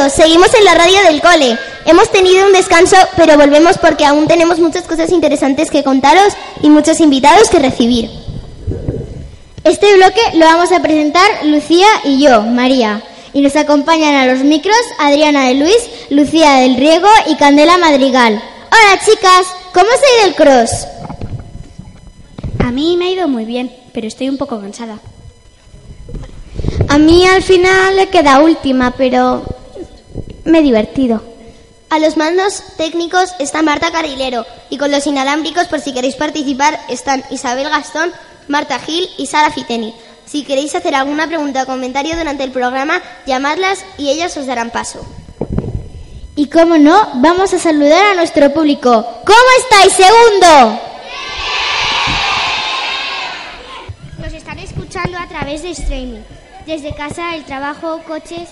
todos. Seguimos en la radio del cole. Hemos tenido un descanso, pero volvemos porque aún tenemos muchas cosas interesantes que contaros y muchos invitados que recibir. Este bloque lo vamos a presentar Lucía y yo, María. Y nos acompañan a los micros Adriana de Luis, Lucía del Riego y Candela Madrigal. Hola chicas, ¿cómo se ha ido el cross? A mí me ha ido muy bien, pero estoy un poco cansada. A mí al final le queda última, pero me he divertido. A los mandos técnicos está Marta Carrilero y con los inalámbricos, por si queréis participar, están Isabel Gastón, Marta Gil y Sara Fiteni. Si queréis hacer alguna pregunta o comentario durante el programa, llamadlas y ellas os darán paso. Y como no, vamos a saludar a nuestro público. ¿Cómo estáis, segundo? Nos están escuchando a través de streaming, desde casa, el trabajo, coches.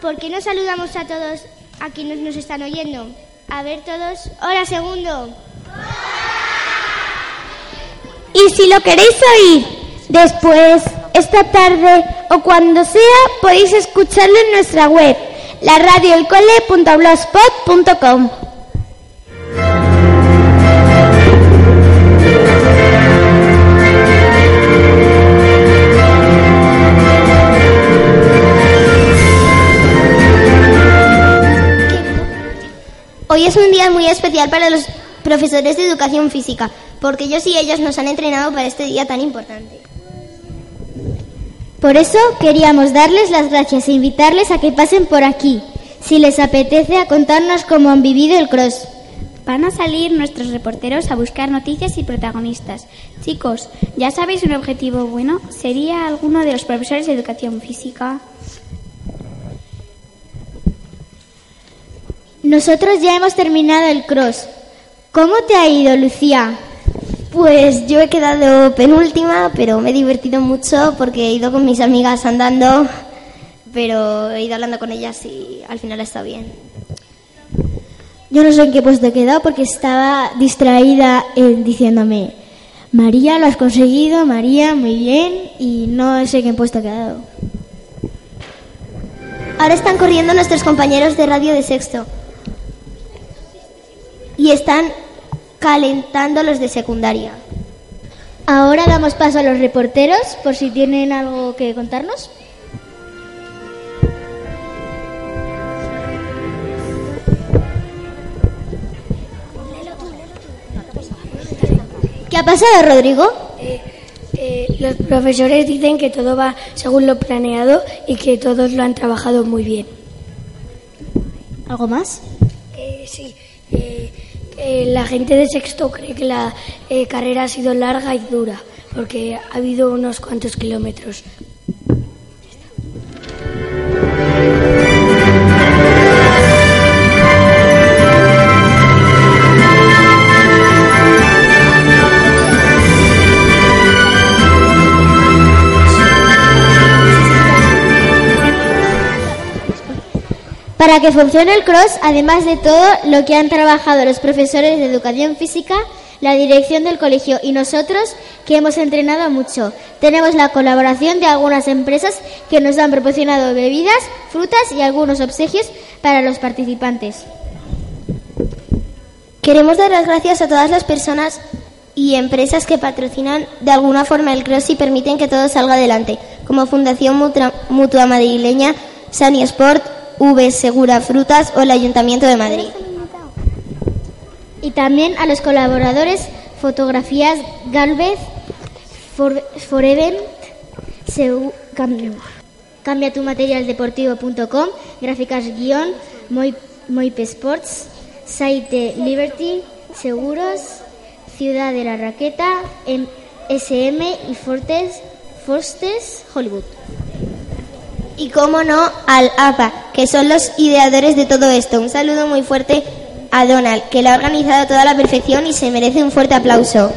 ¿Por qué no saludamos a todos a quienes nos están oyendo? A ver todos. Hola, segundo. Y si lo queréis oír después, esta tarde o cuando sea, podéis escucharlo en nuestra web, laradioelcole.blogspot.com. Hoy es un día muy especial para los profesores de educación física, porque ellos y ellas nos han entrenado para este día tan importante. Por eso queríamos darles las gracias e invitarles a que pasen por aquí, si les apetece a contarnos cómo han vivido el cross. Van a salir nuestros reporteros a buscar noticias y protagonistas. Chicos, ¿ya sabéis un objetivo bueno? ¿Sería alguno de los profesores de educación física? Nosotros ya hemos terminado el cross. ¿Cómo te ha ido, Lucía? Pues yo he quedado penúltima, pero me he divertido mucho porque he ido con mis amigas andando, pero he ido hablando con ellas y al final está bien. Yo no sé en qué puesto he quedado porque estaba distraída en diciéndome, María, lo has conseguido, María, muy bien, y no sé en qué puesto he quedado. Ahora están corriendo nuestros compañeros de radio de sexto y están calentando los de secundaria. Ahora damos paso a los reporteros por si tienen algo que contarnos. ¿Qué ha pasado, Rodrigo? Eh, los profesores dicen que todo va según lo planeado y que todos lo han trabajado muy bien. ¿Algo más? Eh, sí. Eh, la gente de sexto cree que la eh, carrera ha sido larga y dura porque ha habido unos cuantos kilómetros. Para que funcione el cross, además de todo lo que han trabajado los profesores de educación física, la dirección del colegio y nosotros, que hemos entrenado mucho, tenemos la colaboración de algunas empresas que nos han proporcionado bebidas, frutas y algunos obsequios para los participantes. Queremos dar las gracias a todas las personas y empresas que patrocinan de alguna forma el cross y permiten que todo salga adelante, como Fundación Mutua, Madrileña, Sani Sport, V Segura Frutas o el Ayuntamiento de Madrid. Y también a los colaboradores Fotografías Galvez, For, Forevent, Seu- Cambia, Cambia tu material deportivo.com, Gráficas Guión, Moi- Moipe Sports, Site Liberty, Seguros, Ciudad de la Raqueta, SM y Fortes, Forstes Hollywood. Y cómo no, al APA, que son los ideadores de todo esto. Un saludo muy fuerte a Donald, que lo ha organizado toda a la perfección y se merece un fuerte aplauso.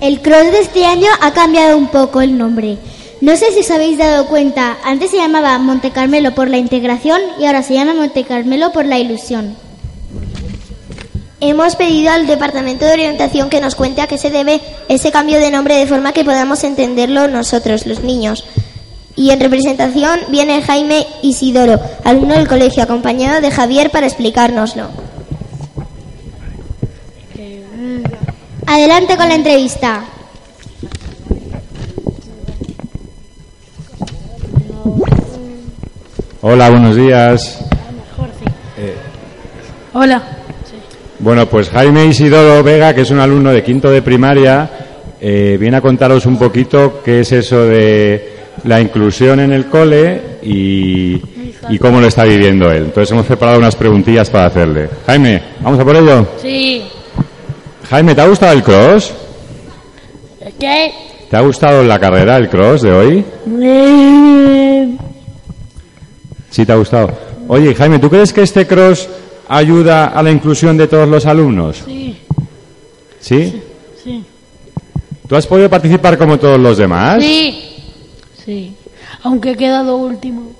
El cross de este año ha cambiado un poco el nombre. No sé si os habéis dado cuenta, antes se llamaba Monte Carmelo por la integración y ahora se llama Monte Carmelo por la ilusión. Hemos pedido al Departamento de Orientación que nos cuente a qué se debe ese cambio de nombre de forma que podamos entenderlo nosotros, los niños. Y en representación viene Jaime Isidoro, alumno del colegio, acompañado de Javier para explicárnoslo. Adelante con la entrevista. Hola, buenos días. Hola. Bueno, pues Jaime Isidoro Vega, que es un alumno de quinto de primaria, eh, viene a contaros un poquito qué es eso de la inclusión en el cole y, y cómo lo está viviendo él. Entonces hemos preparado unas preguntillas para hacerle. Jaime, ¿vamos a por ello? Sí. Jaime, ¿te ha gustado el cross? ¿Qué? ¿Te ha gustado la carrera, el cross de hoy? Eh, Sí, te ha gustado. Oye, Jaime, ¿tú crees que este cross ayuda a la inclusión de todos los alumnos? Sí, ¿Sí? sí. ¿Tú has podido participar como todos los demás? Sí. Sí. Aunque he quedado último.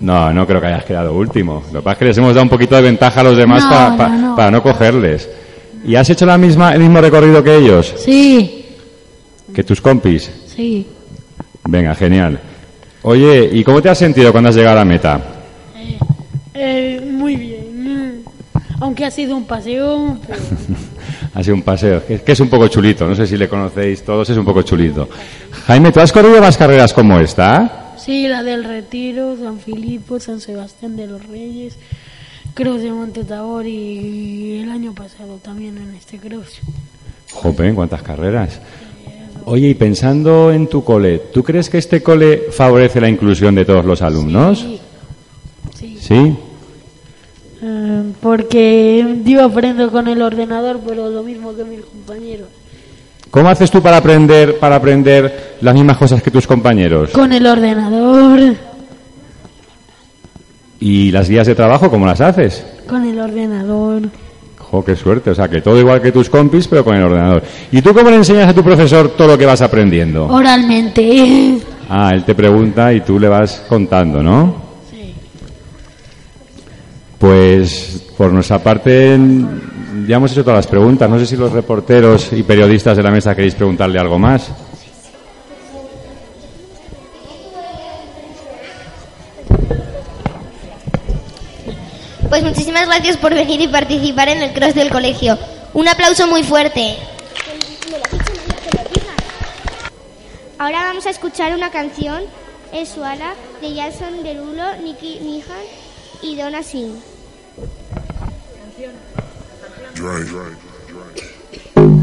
No, no creo que hayas quedado último. Lo que pasa es que les hemos dado un poquito de ventaja a los demás No, pa- no, pa- no. para no cogerles. ¿Y has hecho la misma, el mismo recorrido que ellos? Sí. ¿Que tus compis? Sí. Venga, genial. Oye, ¿y cómo te has sentido cuando has llegado a la meta? Eh, muy bien. Aunque ha sido un paseo, pero Ha sido un paseo, que, que es un poco chulito, no sé si le conocéis todos, es un poco chulito. Jaime, ¿tú has corrido más carreras como esta? sí, la del Retiro, San Filipo, San Sebastián de los Reyes, Cruz de Monte Tabor y el año pasado también en este Cruz. Jope, ¿cuántas carreras? Oye, y pensando en tu cole, ¿tú crees que este cole favorece la inclusión de todos los alumnos? Sí. Sí. ¿Sí? Eh, porque yo aprendo con el ordenador, pero lo mismo que mis compañeros. ¿Cómo haces tú para aprender, para aprender las mismas cosas que tus compañeros? Con el ordenador, ¿Y las guías de trabajo cómo las haces? con el ordenador. Jo, qué suerte. O sea, que todo igual que tus compis, pero con el ordenador. ¿Y tú cómo le enseñas a tu profesor todo lo que vas aprendiendo? Oralmente. Ah, él te pregunta y tú le vas contando, ¿no? Pues por nuestra parte ya hemos hecho todas las preguntas. No sé si los reporteros y periodistas de la mesa queréis preguntarle algo más. Pues muchísimas gracias por venir y participar en el cross del colegio. Un aplauso muy fuerte. Ahora vamos a escuchar una canción, Es Suala, de Jason Derulo, Nicky Nihan y Donna Singh.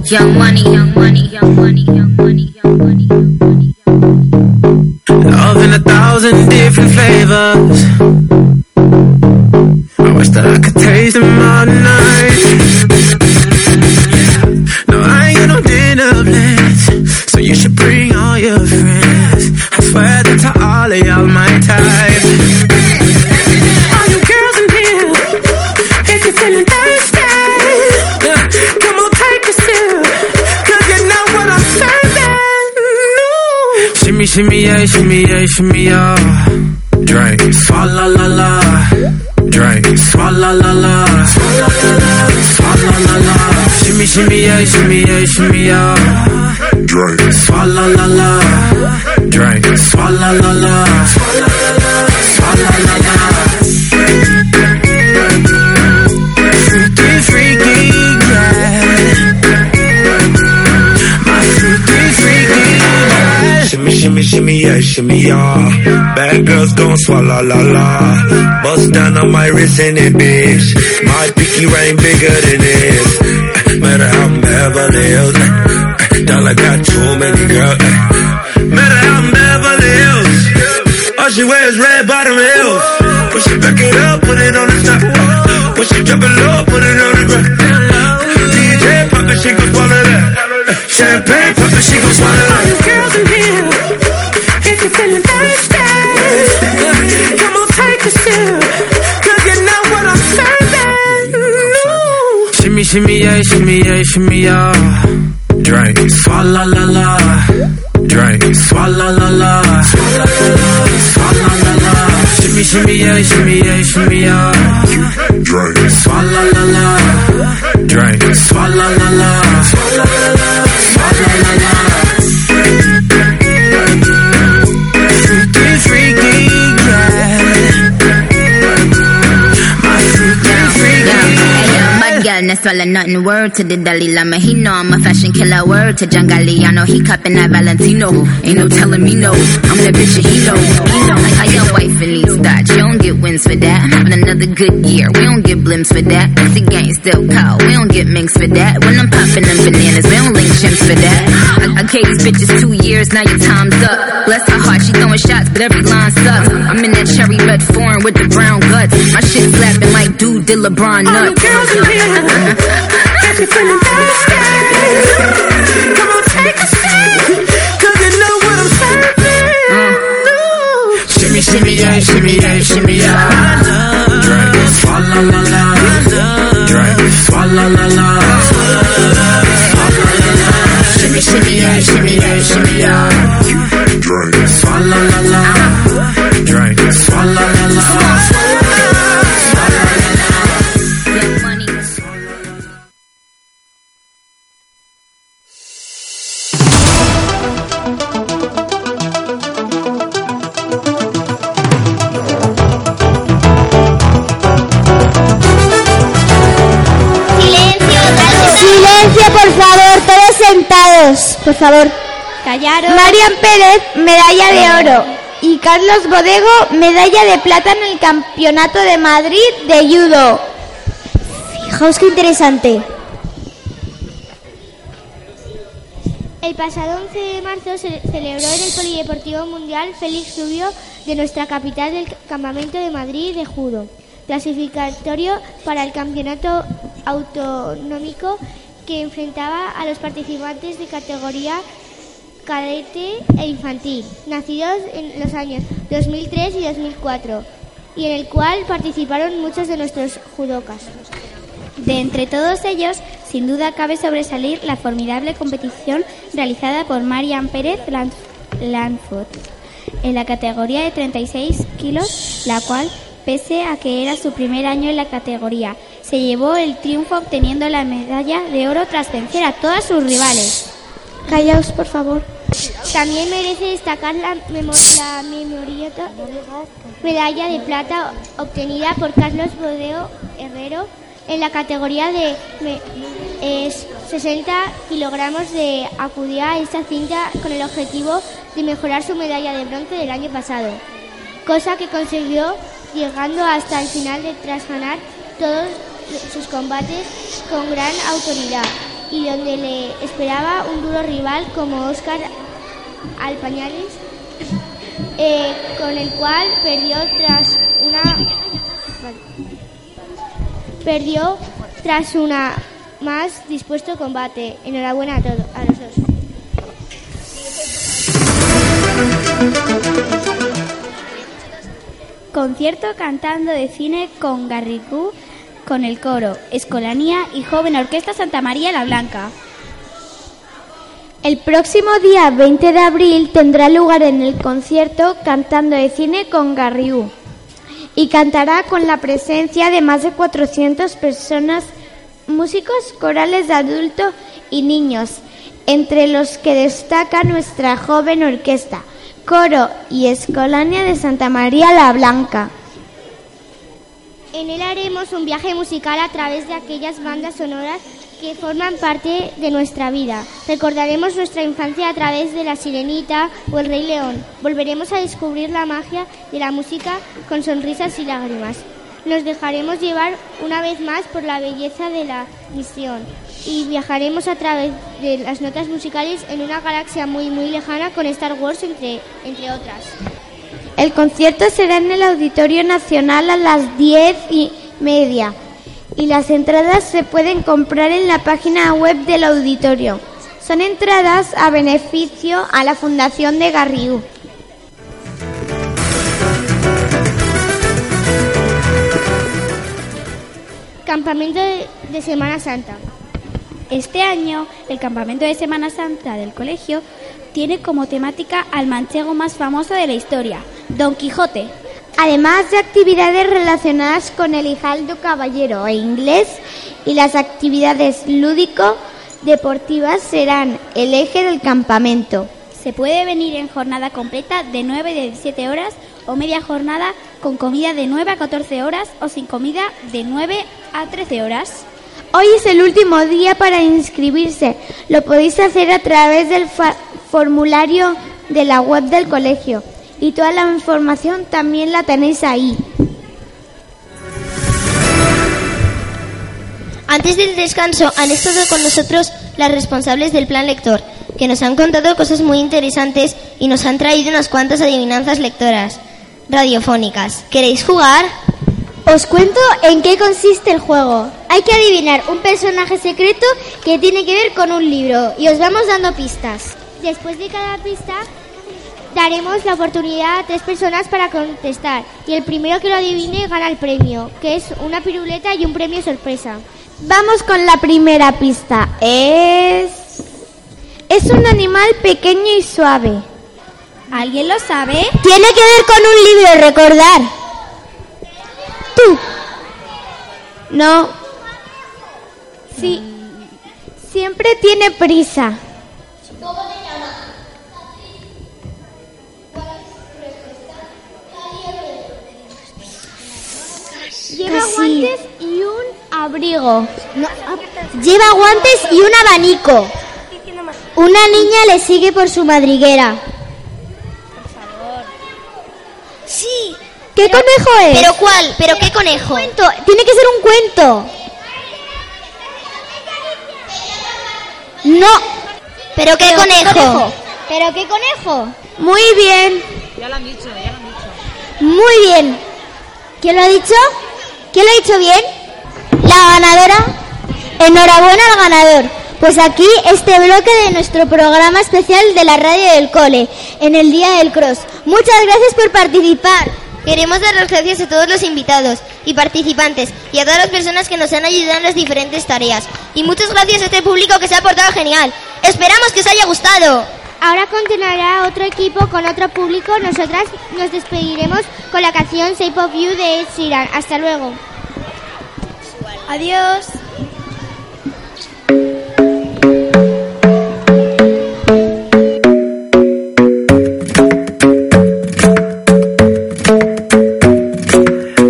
Young money, young money, young money, young money, young money, young money, young money. Love in a thousand different flavors. I wish that I could taste them all night. Shimmy, yeah, shimmy, yeah, shimmy, yeah. Drink, swalla la la. Drink, swalla la la. Swalla la la, swalla la la. Shimmy, shimmy, yeah, shimmy, yeah, shimmy, yeah. Drink, swalla la la. Drink, swalla la la. Swalla la la, Shimmy, yeah, shimmy, yeah. Bad girls gon' swallow la la. Bust down on my wrist in it, bitch. My pinky ring bigger than this. Eh, matter how I'm Beverly Hills. Eh. Eh, dollar got too many girls. Matter how I'm Beverly Hills. All she wears red bottom heels. When she back it up, put it on the top. When she drop it low, put it on the ground. DJ pop it, she gon' swallow that. Champagne pop it, she gon' swallow that. Girls in here, you're feeling thirsty, come on, take a sip. you know what I'm serving. No. Shimmy, shimmy, yeah, shimmy, yeah, shimmy, yeah. Drink, swalla la la. Drink, swalla la la. Swalla la la, swalla la la. Shimmy, shimmy, yeah, shimmy, yeah, shimmy, yeah. Drink. Swalla la la. Drink. Swalla la la. Swalla girl, swallow nothing. Word to the Dalai Lama. He know I'm a fashion killer. Word to John Galliano. He cupping that Valentino. Ain't no telling me no. I'm the bitch and he know. He know. How your wife in these thoughts. You don't get wins for that. I'm having another good year. We don't get blimps for that. Pussy gang still cold. We don't get minks for that. When I'm popping them bananas, we don't link chimps for that. I, I gave these bitches two years. Now your time's up. Bless her heart. She throwing shots, but every line sucks. I'm in that cherry red foreign with the brown guts. My shit slapping like dude did LeBron nuts. girls in here. If you're feeling thirsty, shimmy yeah, shimmy yeah, shimmy yeah. Drag it, fa la la la. Drag it, fa la la la. Por favor. Callaros. Marian Pérez, medalla de oro. Y Carlos Bodego, medalla de plata en el Campeonato de Madrid de Judo. Fijaos qué interesante. El pasado 11 de marzo se celebró en el Polideportivo Mundial Félix Rubio de nuestra capital del Campamento de Madrid de Judo, clasificatorio para el campeonato autonómico que enfrentaba a los participantes de categoría cadete e infantil, nacidos en los años 2003 y 2004, y en el cual participaron muchos de nuestros judokas. De entre todos ellos, sin duda cabe sobresalir la formidable competición realizada por Marian Pérez Lan- Lanford en la categoría de 36 kilos, la cual, pese a que era su primer año en la categoría, se llevó el triunfo obteniendo la medalla de oro tras vencer a todas sus rivales. Callaos, por favor. También merece destacar la, memo- la medalla de plata obtenida por Carlos Bodeo Herrero en la categoría de es 60 kilogramos de acudía a esta cinta con el objetivo de mejorar su medalla de bronce del año pasado, cosa que consiguió llegando hasta el final de tras ganar todos sus combates con gran autoridad y donde le esperaba un duro rival como Oscar Alpañales, eh, con el cual perdió tras una perdió tras una más dispuesto combate. Enhorabuena a todos, a los dos. Concierto cantando de cine con Garrigou, con el coro, Escolanía y Joven Orquesta Santa María la Blanca. El próximo día 20 de abril tendrá lugar en el concierto Cantando de Cine con Garriú y cantará con la presencia de más de 400 personas, músicos corales de adulto y niños, entre los que destaca nuestra joven orquesta, coro y escolania de Santa María la Blanca. En él haremos un viaje musical a través de aquellas bandas sonoras que forman parte de nuestra vida. Recordaremos nuestra infancia a través de La Sirenita o El Rey León. Volveremos a descubrir la magia de la música con sonrisas y lágrimas. Nos dejaremos llevar una vez más por la belleza de la misión y viajaremos a través de las notas musicales en una galaxia muy muy lejana con Star Wars entre, entre otras. El concierto será en el Auditorio Nacional a las diez y media y las entradas se pueden comprar en la página web del auditorio. Son entradas a beneficio a la Fundación de Garriú. Campamento de, Semana Santa. Este año, el campamento de Semana Santa del colegio tiene como temática al manchego más famoso de la historia, Don Quijote. además de actividades relacionadas con el hijaldo caballero e inglés y las actividades lúdico-deportivas serán el eje del campamento. Se puede venir en jornada completa de 9 a 17 horas o media jornada con comida de 9 a 14 horas o sin comida de 9 a 13 horas. Hoy es el último día para inscribirse. Lo podéis hacer a través del formulario de la web del colegio. Y toda la información también la tenéis ahí. Antes del descanso han estado con nosotros las responsables del plan lector, que nos han contado cosas muy interesantes y nos han traído unas cuantas adivinanzas lectoras radiofónicas. ¿Queréis jugar? Os cuento en qué consiste el juego. Hay que adivinar un personaje secreto que tiene que ver con un libro y os vamos dando pistas. Después de cada pista, daremos la oportunidad a tres personas para contestar. Y el primero que lo adivine gana el premio, que es una piruleta y un premio sorpresa. Vamos con la primera pista. Es... Es un animal pequeño y suave. ¿Alguien lo sabe? Tiene que ver con un libro, recordar. Tú. No. Sí. Siempre tiene prisa. Lleva Casi. guantes y un abrigo. Lleva guantes y un abanico. Una niña le sigue por su madriguera. Sí. ¿Qué conejo es? ¿Pero cuál? ¿Pero qué conejo? Cuento, Tiene que ser un cuento. No. ¿Pero qué conejo? ¿Pero qué conejo? Muy bien. Muy bien. ¿Quién lo ha dicho? ¿Quién lo ha dicho bien? La ganadora. Enhorabuena al ganador. Pues aquí este bloque de nuestro programa especial de la radio del cole, en el Día del Cross. Muchas gracias por participar. Queremos dar las gracias a todos los invitados y participantes y a todas las personas que nos han ayudado en las diferentes tareas. Y muchas gracias a este público que se ha portado genial. Esperamos que os haya gustado. Ahora continuará otro equipo con otro público. Nosotras nos despediremos con la canción Shape of You de Ed Sheeran. Hasta luego. Adiós.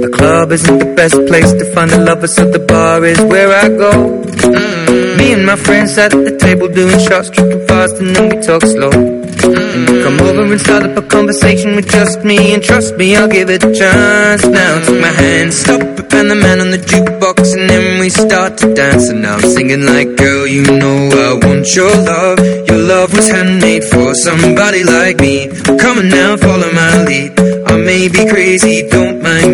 The club isn't the best place to find a lover, so the bar is where I go. Mm. Me and my friends at the table doing shots, tripping fast, and then we talk slow. Come over and start up a conversation with just me, and trust me, I'll give it a chance. Now take my hand, stop it, and the man on the jukebox, and then we start to dance. And I'm singing like, girl, you know I want your love. Your love was handmade for somebody like me. Come on now, follow my lead. I may be crazy, don't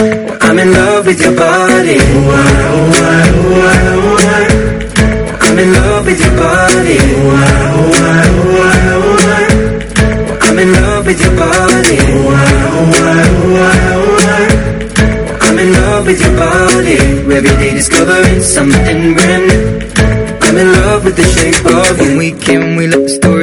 I'm in love with your body. I'm in love with your body. I'm in love with your body. I'm in love with your body. Every day discovering something brand new. I'm in love with the shape of you. When we can, we look